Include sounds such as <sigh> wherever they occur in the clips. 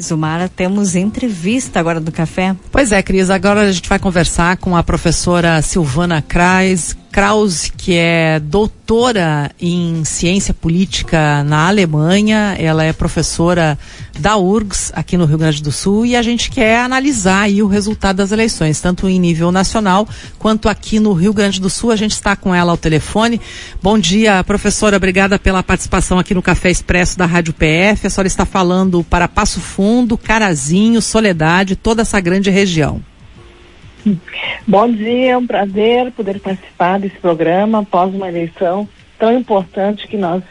Zumara, temos entrevista agora do café. Pois é, Cris, agora a gente vai conversar com a professora Silvana Kreis, Krause, que é doutora em ciência política na Alemanha. Ela é professora da URGS aqui no Rio Grande do Sul e a gente quer analisar aí o resultado das eleições, tanto em nível nacional quanto aqui no Rio Grande do Sul. A gente está com ela ao telefone. Bom dia, professora. Obrigada pela participação aqui no Café Expresso da Rádio PF. A senhora está falando para Passo Fundo, Carazinho, Soledade, toda essa grande região. <laughs> Bom dia, é um prazer poder participar desse programa após uma eleição tão importante que nós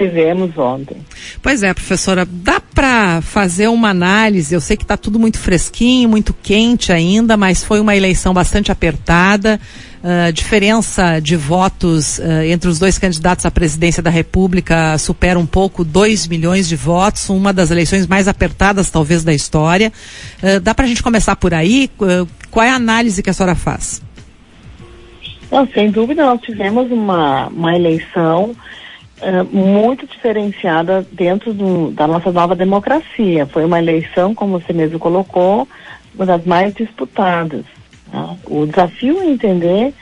tivemos ontem. Pois é, professora, dá para fazer uma análise? Eu sei que está tudo muito fresquinho, muito quente ainda, mas foi uma eleição bastante apertada. Uh, diferença de votos uh, entre os dois candidatos à presidência da República supera um pouco 2 milhões de votos, uma das eleições mais apertadas, talvez, da história. Uh, dá para a gente começar por aí? Qual é a análise que a senhora faz? Não, sem dúvida, nós tivemos uma, uma eleição muito diferenciada dentro do, da nossa nova democracia. Foi uma eleição, como você mesmo colocou, uma das mais disputadas. Né? O desafio é entender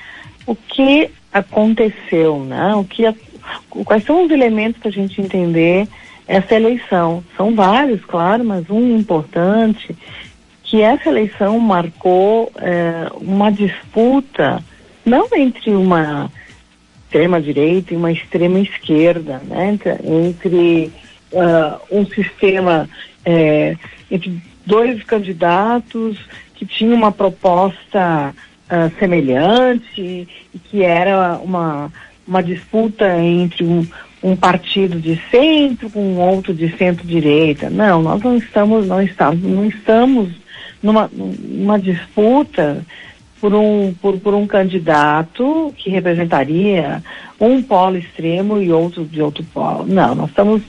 o que aconteceu, né? o que, quais são os elementos para a gente entender essa eleição. São vários, claro, mas um importante, que essa eleição marcou é, uma disputa, não entre uma extrema direita e uma extrema esquerda, né? entre, entre uh, um sistema é, entre dois candidatos que tinha uma proposta uh, semelhante e que era uma, uma disputa entre um, um partido de centro com outro de centro-direita. Não, nós não estamos, não estamos, não estamos numa, numa disputa por um, por, por um candidato que representaria um polo extremo e outro de outro polo. Não, nós estamos,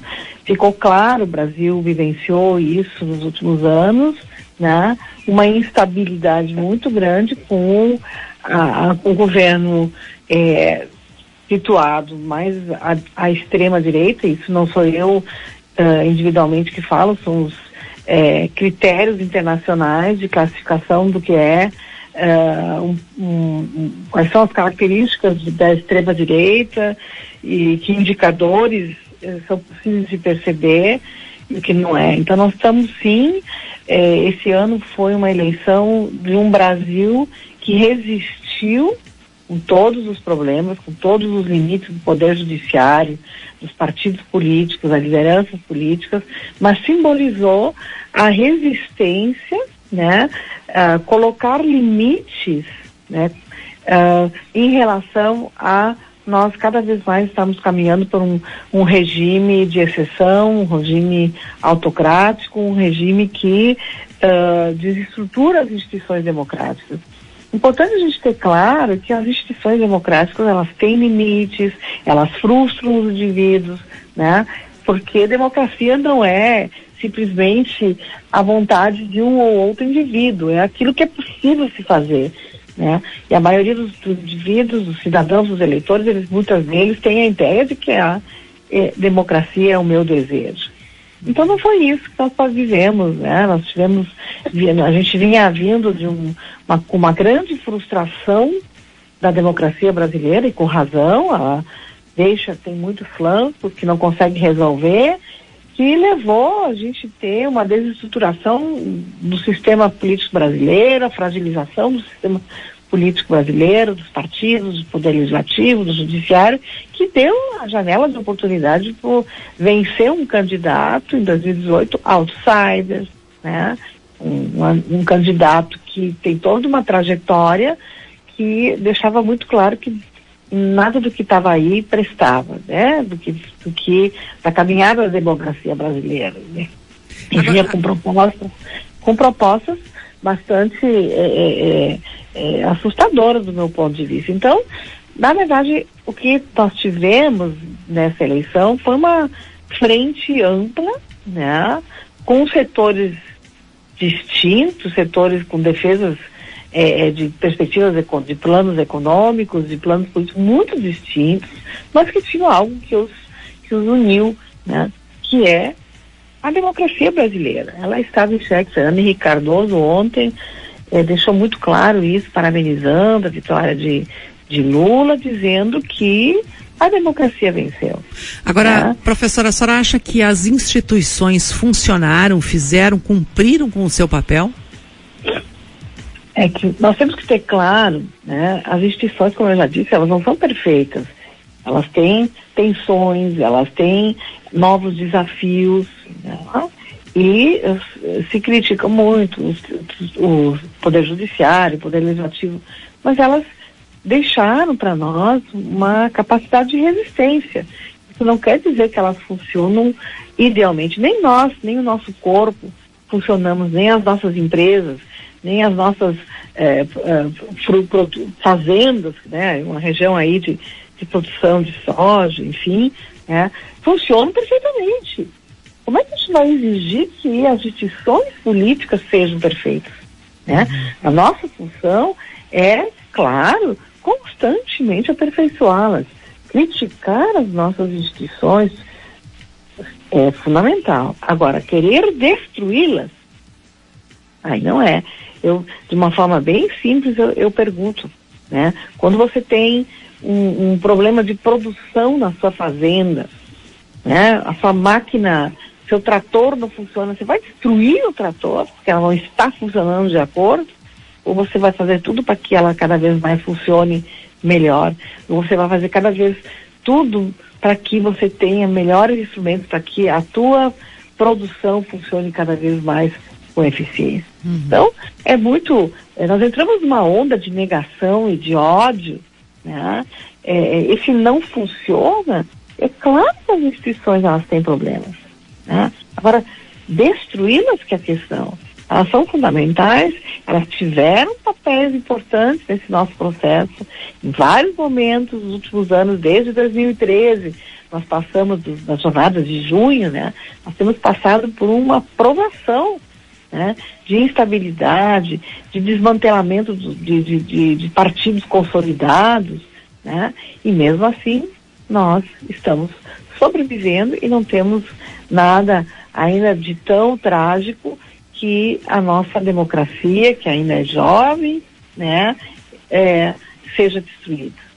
ficou claro, o Brasil vivenciou isso nos últimos anos, né? uma instabilidade muito grande com a, a, o governo é, situado mais à, extrema direita, isso não sou eu uh, individualmente que falo, são os é, critérios internacionais de classificação do que é uh, um, um, quais são as características da extrema direita e que indicadores uh, são possíveis de perceber e o que não é. Então nós estamos sim é, esse ano foi uma eleição de um Brasil que resistiu com todos os problemas, com todos os limites do poder judiciário, dos partidos políticos, das lideranças políticas, mas simbolizou a resistência, né, uh, colocar limites, né, uh, em relação a nós cada vez mais estamos caminhando por um, um regime de exceção, um regime autocrático, um regime que uh, desestrutura as instituições democráticas. Importante a gente ter claro que as instituições democráticas elas têm limites, elas frustram os indivíduos, né? Porque democracia não é simplesmente a vontade de um ou outro indivíduo, é aquilo que é possível se fazer. Né? E a maioria dos, indivíduos, dos cidadãos, dos eleitores, eles muitas vezes têm a ideia de que a eh, democracia é o meu desejo. Então não foi isso que nós vivemos, né? Nós tivemos, a gente vinha vindo de um, uma, uma grande frustração da democracia brasileira e com razão, ela deixa, tem muitos flancos que não consegue resolver, que levou a gente ter uma desestruturação do sistema político brasileiro, a fragilização do sistema político brasileiro, dos partidos, do poder legislativo, do judiciário, que deu a janela de oportunidade para vencer um candidato em 2018, outsider, né? Um, um, candidato que tem toda uma trajetória que deixava muito claro que nada do que estava aí prestava, né? Do que, do que da caminhada da democracia brasileira. Né? E vinha com propostas, com propostas bastante é, é, é é, assustadora do meu ponto de vista. Então, na verdade, o que nós tivemos nessa eleição foi uma frente ampla, né, com setores distintos, setores com defesas é, é de perspectivas de planos econômicos, de planos políticos muito distintos, mas que tinham algo que os, que os uniu, né, que é a democracia brasileira. Ela estava em xeque. Fernando Henrique Cardoso ontem eh, deixou muito claro isso, parabenizando a vitória de, de Lula, dizendo que a democracia venceu. Agora, é. professora, a senhora acha que as instituições funcionaram, fizeram, cumpriram com o seu papel? É que nós temos que ter claro, né, as instituições, como eu já disse, elas não são perfeitas. Elas têm tensões, elas têm novos desafios, e uh, se critica muito o Poder Judiciário, o Poder Legislativo, mas elas deixaram para nós uma capacidade de resistência. Isso não quer dizer que elas funcionam idealmente. Nem nós, nem o nosso corpo funcionamos, nem as nossas empresas, nem as nossas é, é, fazendas, né? Uma região aí de, de produção de soja, enfim, né? funcionam perfeitamente. Como é que a gente vai exigir que as instituições políticas sejam perfeitas? Né? Uhum. A nossa função é, claro, constantemente aperfeiçoá-las. Criticar as nossas instituições é fundamental. Agora, querer destruí-las, aí não é. Eu, de uma forma bem simples, eu, eu pergunto, né? Quando você tem um, um, problema de produção na sua fazenda, né? A sua máquina, seu trator não funciona, você vai destruir o trator, porque ela não está funcionando de acordo? ou você vai fazer tudo para que ela cada vez mais funcione melhor, ou você vai fazer cada vez tudo para que você tenha melhores instrumentos para que a tua produção funcione cada vez mais com eficiência. Uhum. Então, é muito. É, nós entramos numa onda de negação e de ódio, né? É, esse não funciona, é claro que as instituições elas têm problemas. Né? Agora, destruí-las que é a questão elas são fundamentais, elas tiveram papéis importantes nesse nosso processo, em vários momentos nos últimos anos, desde 2013, nós passamos do, das jornadas de junho, né? Nós temos passado por uma provação né, de instabilidade, de desmantelamento do, de, de, de, de partidos consolidados, né? E mesmo assim, nós estamos sobrevivendo e não temos nada ainda de tão trágico que a nossa democracia, que ainda é jovem, né, é, seja destruída.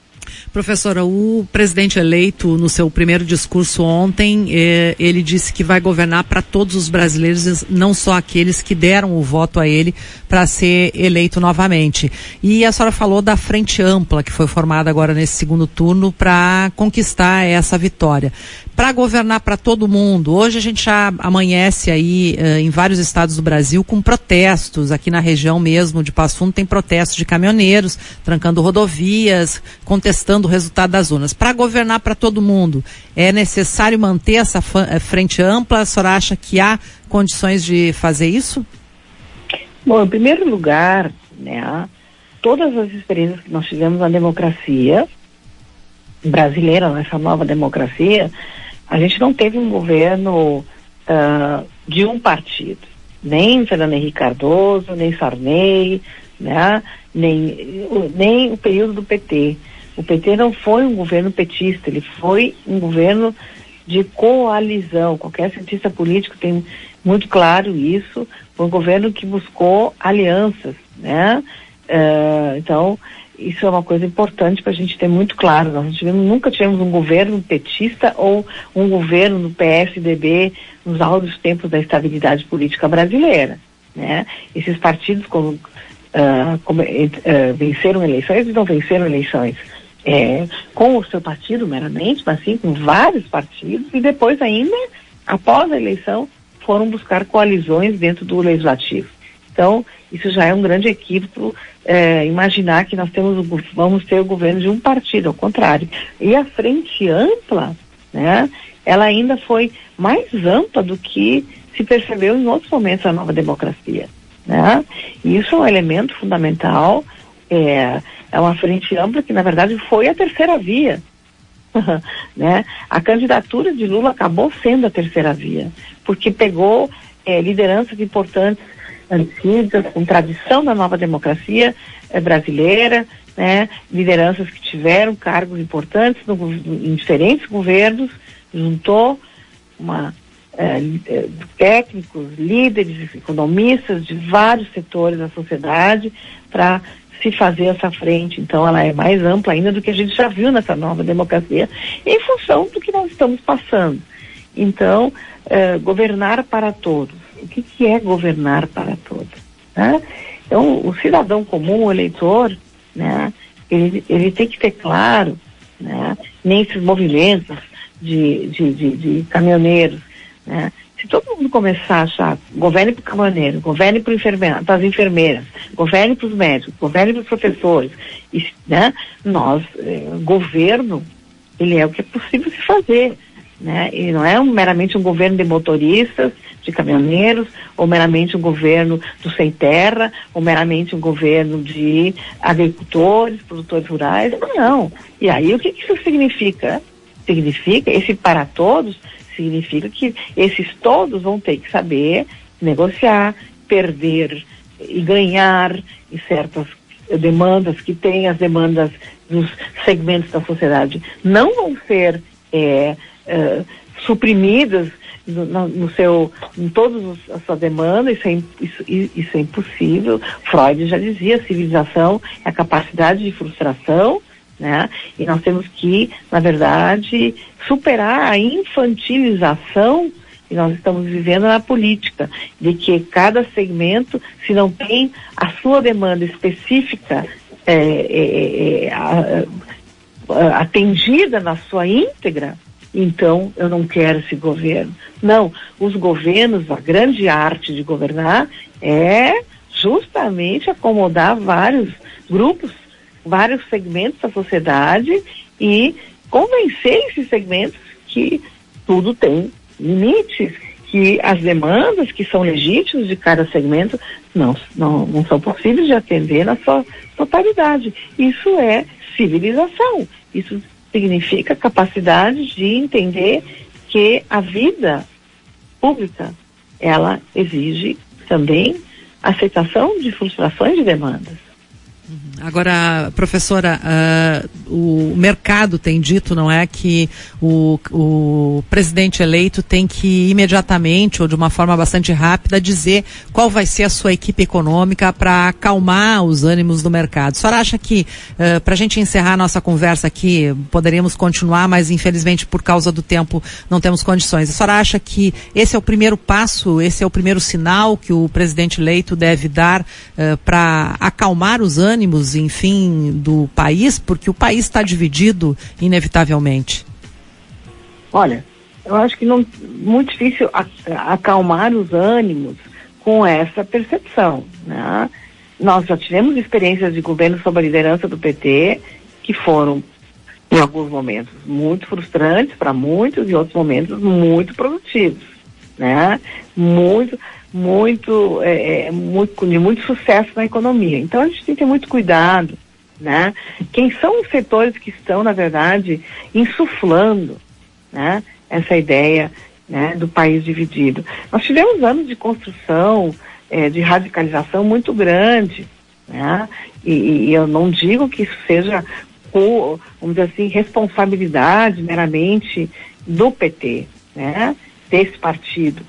Professora, o presidente eleito no seu primeiro discurso ontem, eh, ele disse que vai governar para todos os brasileiros, não só aqueles que deram o voto a ele para ser eleito novamente. E a senhora falou da frente ampla que foi formada agora nesse segundo turno para conquistar essa vitória para governar para todo mundo. Hoje a gente já amanhece aí uh, em vários estados do Brasil com protestos. Aqui na região mesmo de Passo Fundo tem protestos de caminhoneiros, trancando rodovias, contestando o resultado das urnas. Para governar para todo mundo, é necessário manter essa eh, frente ampla? A senhora acha que há condições de fazer isso? Bom, em primeiro lugar, né, todas as experiências que nós tivemos na democracia brasileira, nessa nova democracia, a gente não teve um governo uh, de um partido, nem Fernando Henrique Cardoso, nem Sarney, né? nem, nem o período do PT. O PT não foi um governo petista, ele foi um governo de coalizão. Qualquer cientista político tem muito claro isso. Foi um governo que buscou alianças, né? Uh, então, isso é uma coisa importante para a gente ter muito claro. Nós tivemos, nunca tivemos um governo petista ou um governo do PSDB nos áureos tempos da estabilidade política brasileira. Né? Esses partidos como, uh, como, uh, venceram eleições e não venceram eleições. É, com o seu partido meramente, mas sim com vários partidos, e depois ainda, após a eleição, foram buscar coalizões dentro do legislativo. Então, isso já é um grande equívoco é, imaginar que nós temos, vamos ter o governo de um partido, ao contrário. E a frente ampla, né, ela ainda foi mais ampla do que se percebeu em outros momentos da nova democracia. Né? E isso é um elemento fundamental, é, é uma frente ampla que, na verdade, foi a terceira via. <laughs> né? A candidatura de Lula acabou sendo a terceira via, porque pegou é, lideranças importantes antigas, com tradição da nova democracia é, brasileira, né, lideranças que tiveram cargos importantes no, em diferentes governos, juntou uma é, técnicos, líderes, economistas de vários setores da sociedade para se fazer essa frente. Então, ela é mais ampla ainda do que a gente já viu nessa nova democracia, em função do que nós estamos passando. Então, é, governar para todos. O que, que é governar para todos? Né? Então, o cidadão comum, o eleitor, né, ele, ele tem que ter claro, né, nesses movimentos de, de, de, de caminhoneiros, né, se todo mundo começar a achar, governe para o caminhoneiro, governe para as enfermeiras, governe para os médicos, governe para os professores, e, né, nós, eh, governo, ele é o que é possível se fazer. Né? E não é um, meramente um governo de motoristas, de caminhoneiros, ou meramente um governo do sem terra, ou meramente um governo de agricultores, produtores rurais. Não. E aí o que, que isso significa? Significa, esse para todos, significa que esses todos vão ter que saber negociar, perder e ganhar em certas demandas que tem as demandas dos segmentos da sociedade não vão ser é, é, suprimidas no, no, seu, em todas as suas demandas, isso é, isso, isso é impossível. Freud já dizia, civilização é a capacidade de frustração, né? E nós temos que, na verdade, superar a infantilização que nós estamos vivendo na política, de que cada segmento, se não tem a sua demanda específica é, é, é, a, a, atendida na sua íntegra, então eu não quero esse governo. Não, os governos, a grande arte de governar é justamente acomodar vários grupos, vários segmentos da sociedade e convencer esses segmentos que tudo tem limites, que as demandas que são legítimas de cada segmento não, não, não são possíveis de atender na sua totalidade. Isso é civilização. Isso significa capacidade de entender que a vida pública ela exige também aceitação de frustrações de demandas. Agora, professora, uh, o mercado tem dito, não é, que o, o presidente eleito tem que imediatamente, ou de uma forma bastante rápida, dizer qual vai ser a sua equipe econômica para acalmar os ânimos do mercado. A senhora acha que, uh, para a gente encerrar a nossa conversa aqui, poderíamos continuar, mas infelizmente por causa do tempo não temos condições. A senhora acha que esse é o primeiro passo, esse é o primeiro sinal que o presidente eleito deve dar uh, para acalmar os ânimos enfim, do país, porque o país está dividido, inevitavelmente? Olha, eu acho que não muito difícil acalmar os ânimos com essa percepção. Né? Nós já tivemos experiências de governo sob a liderança do PT que foram, em alguns momentos, muito frustrantes para muitos e outros momentos muito produtivos. Né? Muito, muito, é, é, muito, de muito sucesso na economia. Então a gente tem que ter muito cuidado, né? Quem são os setores que estão, na verdade, insuflando, né? Essa ideia, né? Do país dividido. Nós tivemos anos de construção, é, de radicalização muito grande, né? E, e eu não digo que isso seja, vamos dizer assim, responsabilidade meramente do PT, né? Desse partido,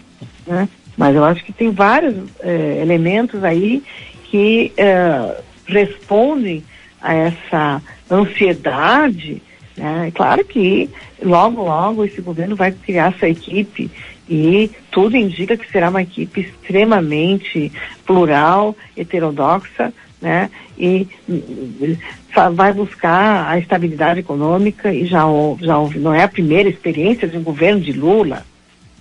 né? Mas eu acho que tem vários eh, elementos aí que eh, respondem a essa ansiedade. Né? É claro que logo, logo esse governo vai criar essa equipe e tudo indica que será uma equipe extremamente plural, heterodoxa, né? E vai buscar a estabilidade econômica e já, já não é a primeira experiência de um governo de Lula,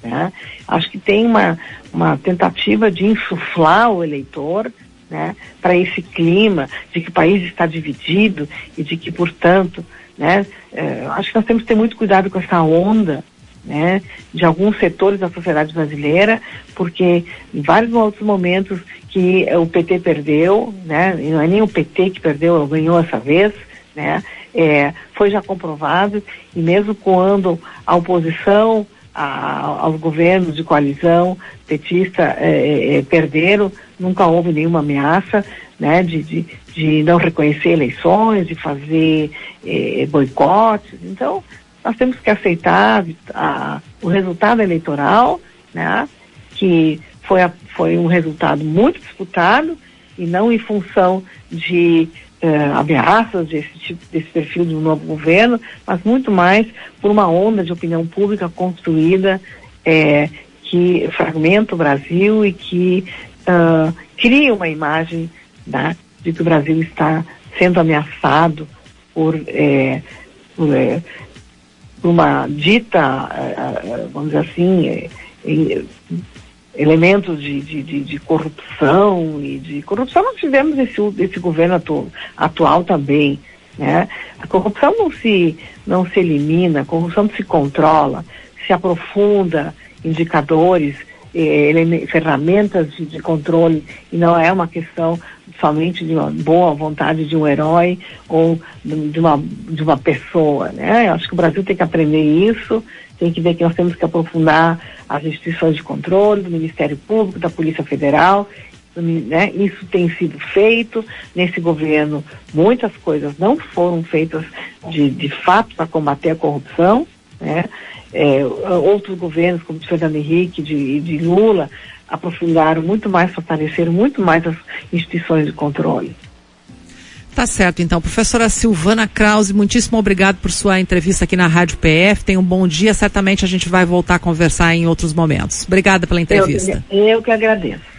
né? Acho que tem uma, uma tentativa de insuflar o eleitor né, para esse clima de que o país está dividido e de que, portanto, né, é, acho que nós temos que ter muito cuidado com essa onda né, de alguns setores da sociedade brasileira, porque em vários outros momentos que o PT perdeu, né, não é nem o PT que perdeu, ou ganhou essa vez, né, é, foi já comprovado, e mesmo quando a oposição a, aos governos de coalizão petista é, é, perderam, nunca houve nenhuma ameaça né, de, de, de não reconhecer eleições, de fazer é, boicotes. Então, nós temos que aceitar a, o resultado eleitoral né? Que foi, a, foi um resultado muito disputado e não em função de uh, ameaças desse tipo, desse perfil do novo governo, mas muito mais por uma onda de opinião pública construída é, que fragmenta o Brasil e que uh, cria uma imagem né, de que o Brasil está sendo ameaçado por, é, por, por uma dita, vamos dizer assim, elementos de, de, de, de, corrupção e de corrupção nós tivemos esse, esse governo atu, atual também. Né? A corrupção não se, não se elimina, a corrupção se controla, se aprofunda indicadores, eh, ferramentas de, de, controle e não é uma questão somente de uma boa vontade de um herói ou de uma, de uma pessoa. Né? Eu acho que o Brasil tem que aprender isso, tem que ver que nós temos que aprofundar as instituições de controle, do Ministério Público, da Polícia Federal. Né? Isso tem sido feito nesse governo. Muitas coisas não foram feitas de, de fato para combater a corrupção. Né? É, outros governos, como o Fernando Henrique e de, de Lula, aprofundaram muito mais, fortaleceram muito mais as instituições de controle. Tá certo, então. Professora Silvana Krause, muitíssimo obrigado por sua entrevista aqui na Rádio PF. Tenha um bom dia. Certamente a gente vai voltar a conversar em outros momentos. Obrigada pela entrevista. eu, eu que agradeço.